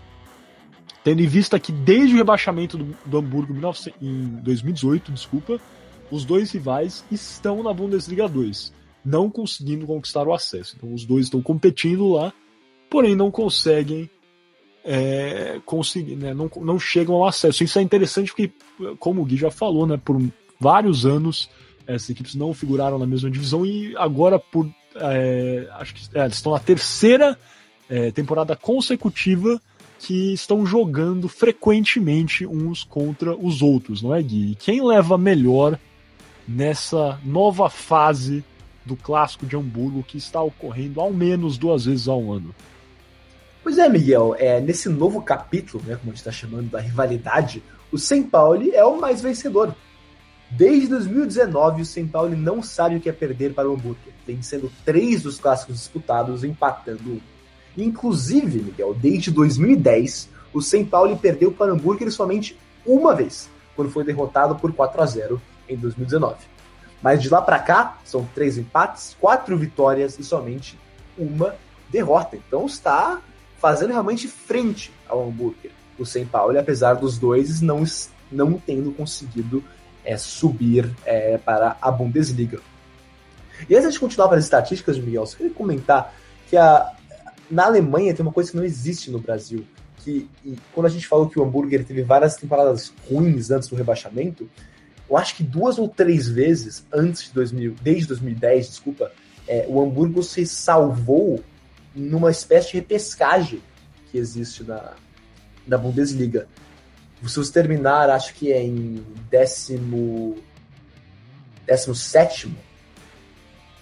Tendo em vista que desde o rebaixamento do, do Hamburgo em 2018, desculpa, os dois rivais estão na Bundesliga 2, não conseguindo conquistar o acesso. Então os dois estão competindo lá, porém não conseguem é, conseguir, né, não, não chegam ao acesso. Isso é interessante porque, como o Gui já falou, né, por vários anos essas equipes não figuraram na mesma divisão e agora por é, acho que é, estão na terceira é, temporada consecutiva que estão jogando frequentemente uns contra os outros, não é, Gui? Quem leva melhor nessa nova fase do clássico de Hamburgo que está ocorrendo ao menos duas vezes ao ano? Pois é, Miguel, é, nesse novo capítulo, né, como a gente está chamando da rivalidade, o São Paulo é o mais vencedor. Desde 2019, o São Paulo não sabe o que é perder para o Hamburgo, vencendo três dos clássicos disputados, empatando um. Inclusive, Miguel, desde 2010, o São Paulo perdeu para o Hamburgo somente uma vez, quando foi derrotado por 4 a 0 em 2019. Mas de lá para cá, são três empates, quatro vitórias e somente uma derrota. Então está fazendo realmente frente ao hambúrguer, o São Paulo, apesar dos dois não, não tendo conseguido é, subir é, para a Bundesliga. E antes de continuar para as estatísticas, Miguel, eu queria comentar que a, na Alemanha tem uma coisa que não existe no Brasil, que quando a gente falou que o hambúrguer teve várias temporadas ruins antes do rebaixamento, eu acho que duas ou três vezes antes de 2000, desde 2010, desculpa, é, o Hamburgo se salvou numa espécie de repescagem que existe na, na Bundesliga. Se você terminar, acho que é em décimo, décimo sétimo,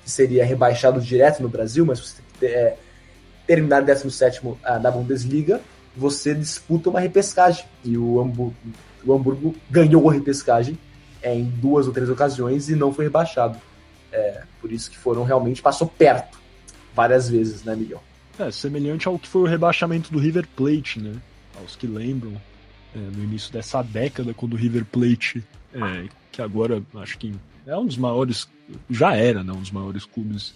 que seria rebaixado direto no Brasil, mas se você é, terminar décimo sétimo ah, na Bundesliga, você disputa uma repescagem. E o Hamburgo, o Hamburgo ganhou a repescagem é, em duas ou três ocasiões e não foi rebaixado. É, por isso que foram realmente, passou perto várias vezes, né, Miguel? É, semelhante ao que foi o rebaixamento do River Plate, né? Aos que lembram, é, no início dessa década, quando o River Plate, é, que agora acho que é um dos maiores, já era, né, um dos maiores clubes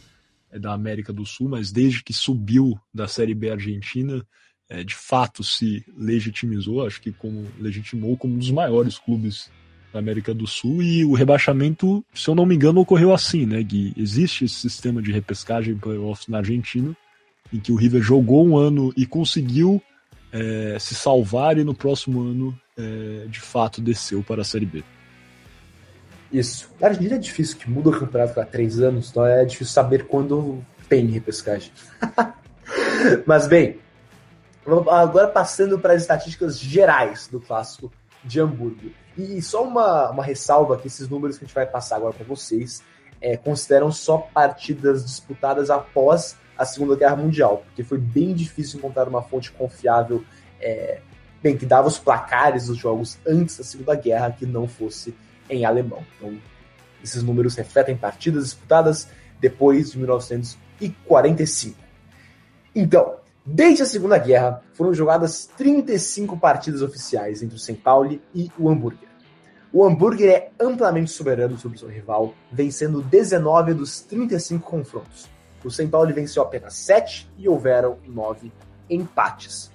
é, da América do Sul, mas desde que subiu da Série B Argentina, é, de fato se legitimizou, acho que como legitimou como um dos maiores clubes da América do Sul e o rebaixamento, se eu não me engano, ocorreu assim, né, Gui? Existe esse sistema de repescagem playoffs na Argentina, em que o River jogou um ano e conseguiu é, se salvar e no próximo ano, é, de fato, desceu para a Série B. Isso. Na Argentina é difícil, que muda o campeonato há três anos, então é difícil saber quando tem repescagem. Mas bem, agora passando para as estatísticas gerais do clássico de Hamburgo. E só uma, uma ressalva que esses números que a gente vai passar agora para vocês é, consideram só partidas disputadas após a Segunda Guerra Mundial, porque foi bem difícil encontrar uma fonte confiável, é, bem, que dava os placares dos jogos antes da Segunda Guerra que não fosse em alemão. Então, esses números refletem partidas disputadas depois de 1945. Então, Desde a Segunda Guerra, foram jogadas 35 partidas oficiais entre o St. Pauli e o Hambúrguer. O Hambúrguer é amplamente soberano sobre seu rival, vencendo 19 dos 35 confrontos. O São Paulo venceu apenas 7 e houveram 9 empates.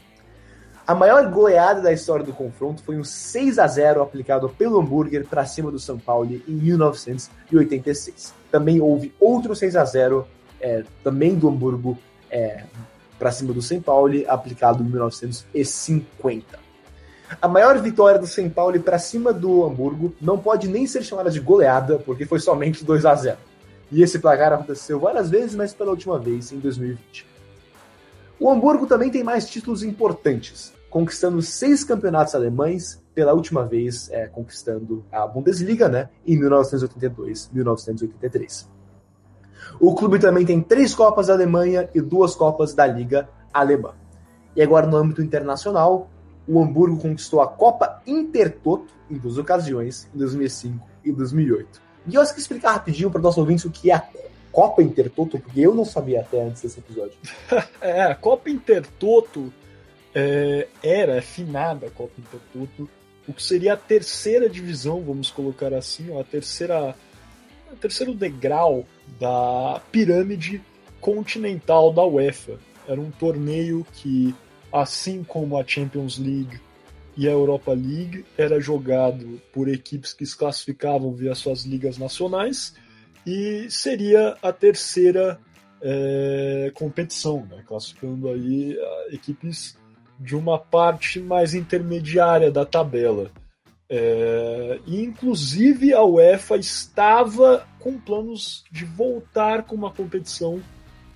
A maior goleada da história do confronto foi um 6 a 0 aplicado pelo Hambúrguer para cima do São Paulo em 1986. Também houve outro 6 a 0 é, também do Hamburgo é, para cima do São Paulo, aplicado em 1950. A maior vitória do São Paulo para cima do Hamburgo não pode nem ser chamada de goleada, porque foi somente 2 a 0. E esse placar aconteceu várias vezes, mas pela última vez em 2020. O Hamburgo também tem mais títulos importantes conquistando seis campeonatos alemães, pela última vez é, conquistando a Bundesliga, né, em 1982, 1983. O clube também tem três Copas da Alemanha e duas Copas da Liga Alemã. E agora, no âmbito internacional, o Hamburgo conquistou a Copa Intertoto em duas ocasiões, em 2005 e 2008. E eu acho que explicar rapidinho para o nosso ouvintes o que é a Copa Intertoto, porque eu não sabia até antes desse episódio. é, a Copa Intertoto é, era afinada a Copa Intertoto, o que seria a terceira divisão, vamos colocar assim, a terceira, o terceiro degrau da pirâmide continental da UEFA. Era um torneio que, assim como a Champions League e a Europa League, era jogado por equipes que se classificavam via suas ligas nacionais e seria a terceira é, competição, né? classificando aí equipes de uma parte mais intermediária da tabela. É, e inclusive a UEFA estava com planos de voltar com uma competição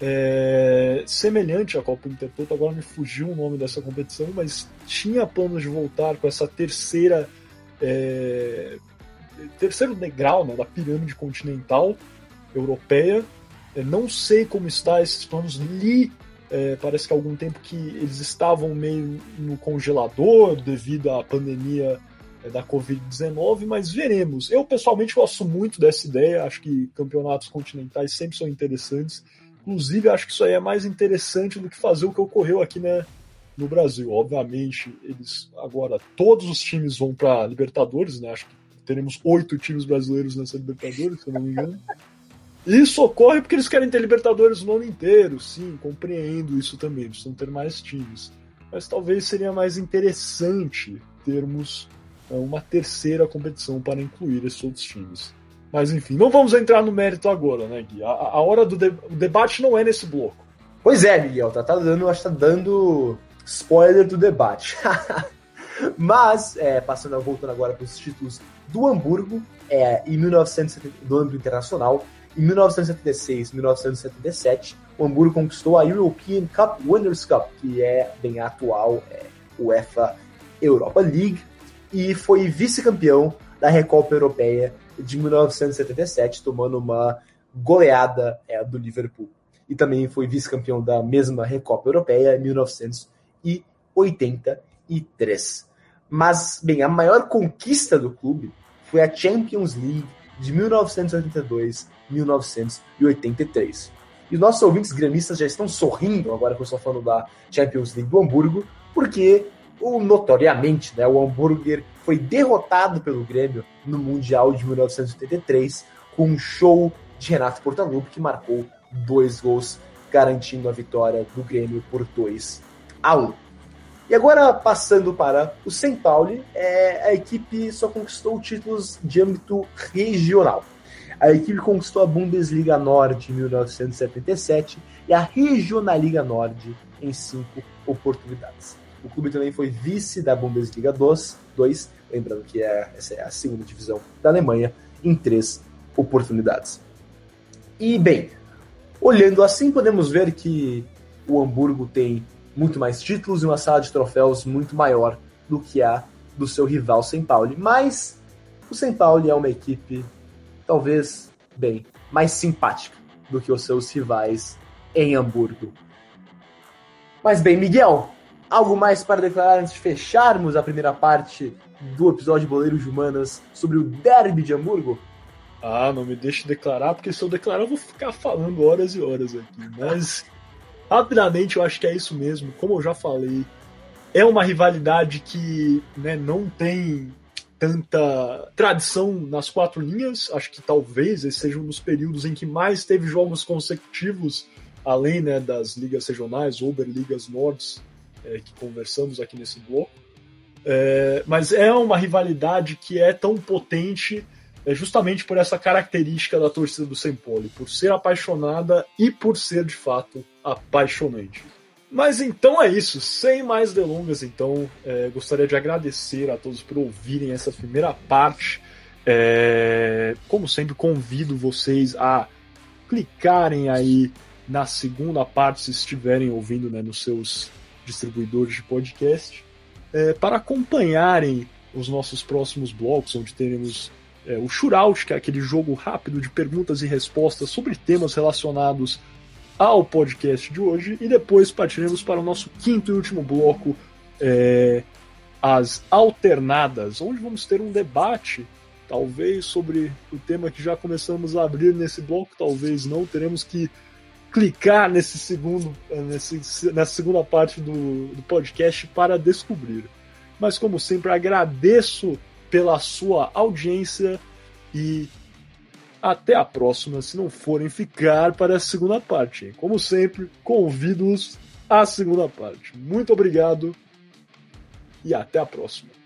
é, semelhante à Copa Intertoto. Agora me fugiu o nome dessa competição, mas tinha planos de voltar com essa terceira é, terceiro degrau né, da pirâmide continental europeia. É, não sei como está esses planos. Li é, parece que há algum tempo que eles estavam meio no congelador devido à pandemia é, da Covid-19, mas veremos. Eu pessoalmente gosto muito dessa ideia, acho que campeonatos continentais sempre são interessantes. Inclusive, acho que isso aí é mais interessante do que fazer o que ocorreu aqui né, no Brasil. Obviamente, eles agora todos os times vão para Libertadores, né? Acho que teremos oito times brasileiros nessa Libertadores, se eu não me engano. Isso ocorre porque eles querem ter Libertadores no ano inteiro, sim, compreendo isso também, precisam ter mais times. Mas talvez seria mais interessante termos é, uma terceira competição para incluir esses outros times. Mas enfim, não vamos entrar no mérito agora, né, Gui? A, a hora do de, debate não é nesse bloco. Pois é, Miguel, tá, tá dando, acho que tá dando spoiler do debate. Mas, é, passando, voltando agora para os títulos do Hamburgo, é, em 1970, do âmbito internacional, em 1976 1977, o Hamburgo conquistou a European Cup Winners' Cup, que é bem atual é, UEFA Europa League, e foi vice-campeão da Recopa Europeia de 1977, tomando uma goleada é, do Liverpool. E também foi vice-campeão da mesma Recopa Europeia em 1983. Mas, bem, a maior conquista do clube foi a Champions League de 1982 1983. E os nossos ouvintes gremistas já estão sorrindo agora que eu estou falando da Champions League do Hamburgo, porque o, notoriamente né, o Hamburger foi derrotado pelo Grêmio no Mundial de 1983 com um show de Renato Portaluppi que marcou dois gols, garantindo a vitória do Grêmio por 2 a 1. E agora, passando para o São Paulo, é, a equipe só conquistou títulos de âmbito regional. A equipe conquistou a Bundesliga Norte em 1977 e a Regionalliga Norte em cinco oportunidades. O clube também foi vice da Bundesliga 2, 2 lembrando que é, essa é a segunda divisão da Alemanha, em três oportunidades. E, bem, olhando assim, podemos ver que o Hamburgo tem muito mais títulos e uma sala de troféus muito maior do que a do seu rival São Paulo. Mas o São Paulo é uma equipe talvez, bem, mais simpática do que os seus rivais em Hamburgo. Mas bem, Miguel, algo mais para declarar antes de fecharmos a primeira parte do episódio Boleiros de Humanas sobre o derby de Hamburgo? Ah, não me deixe declarar, porque se eu declarar eu vou ficar falando horas e horas aqui. Mas, rapidamente, eu acho que é isso mesmo. Como eu já falei, é uma rivalidade que né, não tem tanta tradição nas quatro linhas. Acho que talvez esse seja um dos períodos em que mais teve jogos consecutivos, além né, das ligas regionais, Oberligas Nords, é, que conversamos aqui nesse bloco. É, mas é uma rivalidade que é tão potente é justamente por essa característica da torcida do Sempoli, por ser apaixonada e por ser de fato apaixonante. Mas então é isso, sem mais delongas, então é, gostaria de agradecer a todos por ouvirem essa primeira parte. É, como sempre, convido vocês a clicarem aí na segunda parte, se estiverem ouvindo né, nos seus distribuidores de podcast, é, para acompanharem os nossos próximos blocos, onde teremos é, o Shootout, que é aquele jogo rápido de perguntas e respostas sobre temas relacionados ao podcast de hoje e depois partiremos para o nosso quinto e último bloco, é, as alternadas, onde vamos ter um debate, talvez sobre o tema que já começamos a abrir nesse bloco, talvez não, teremos que clicar nesse segundo, nesse, nessa segunda parte do, do podcast para descobrir. Mas como sempre, agradeço pela sua audiência e até a próxima, se não forem ficar para a segunda parte. Como sempre, convido-os à segunda parte. Muito obrigado e até a próxima.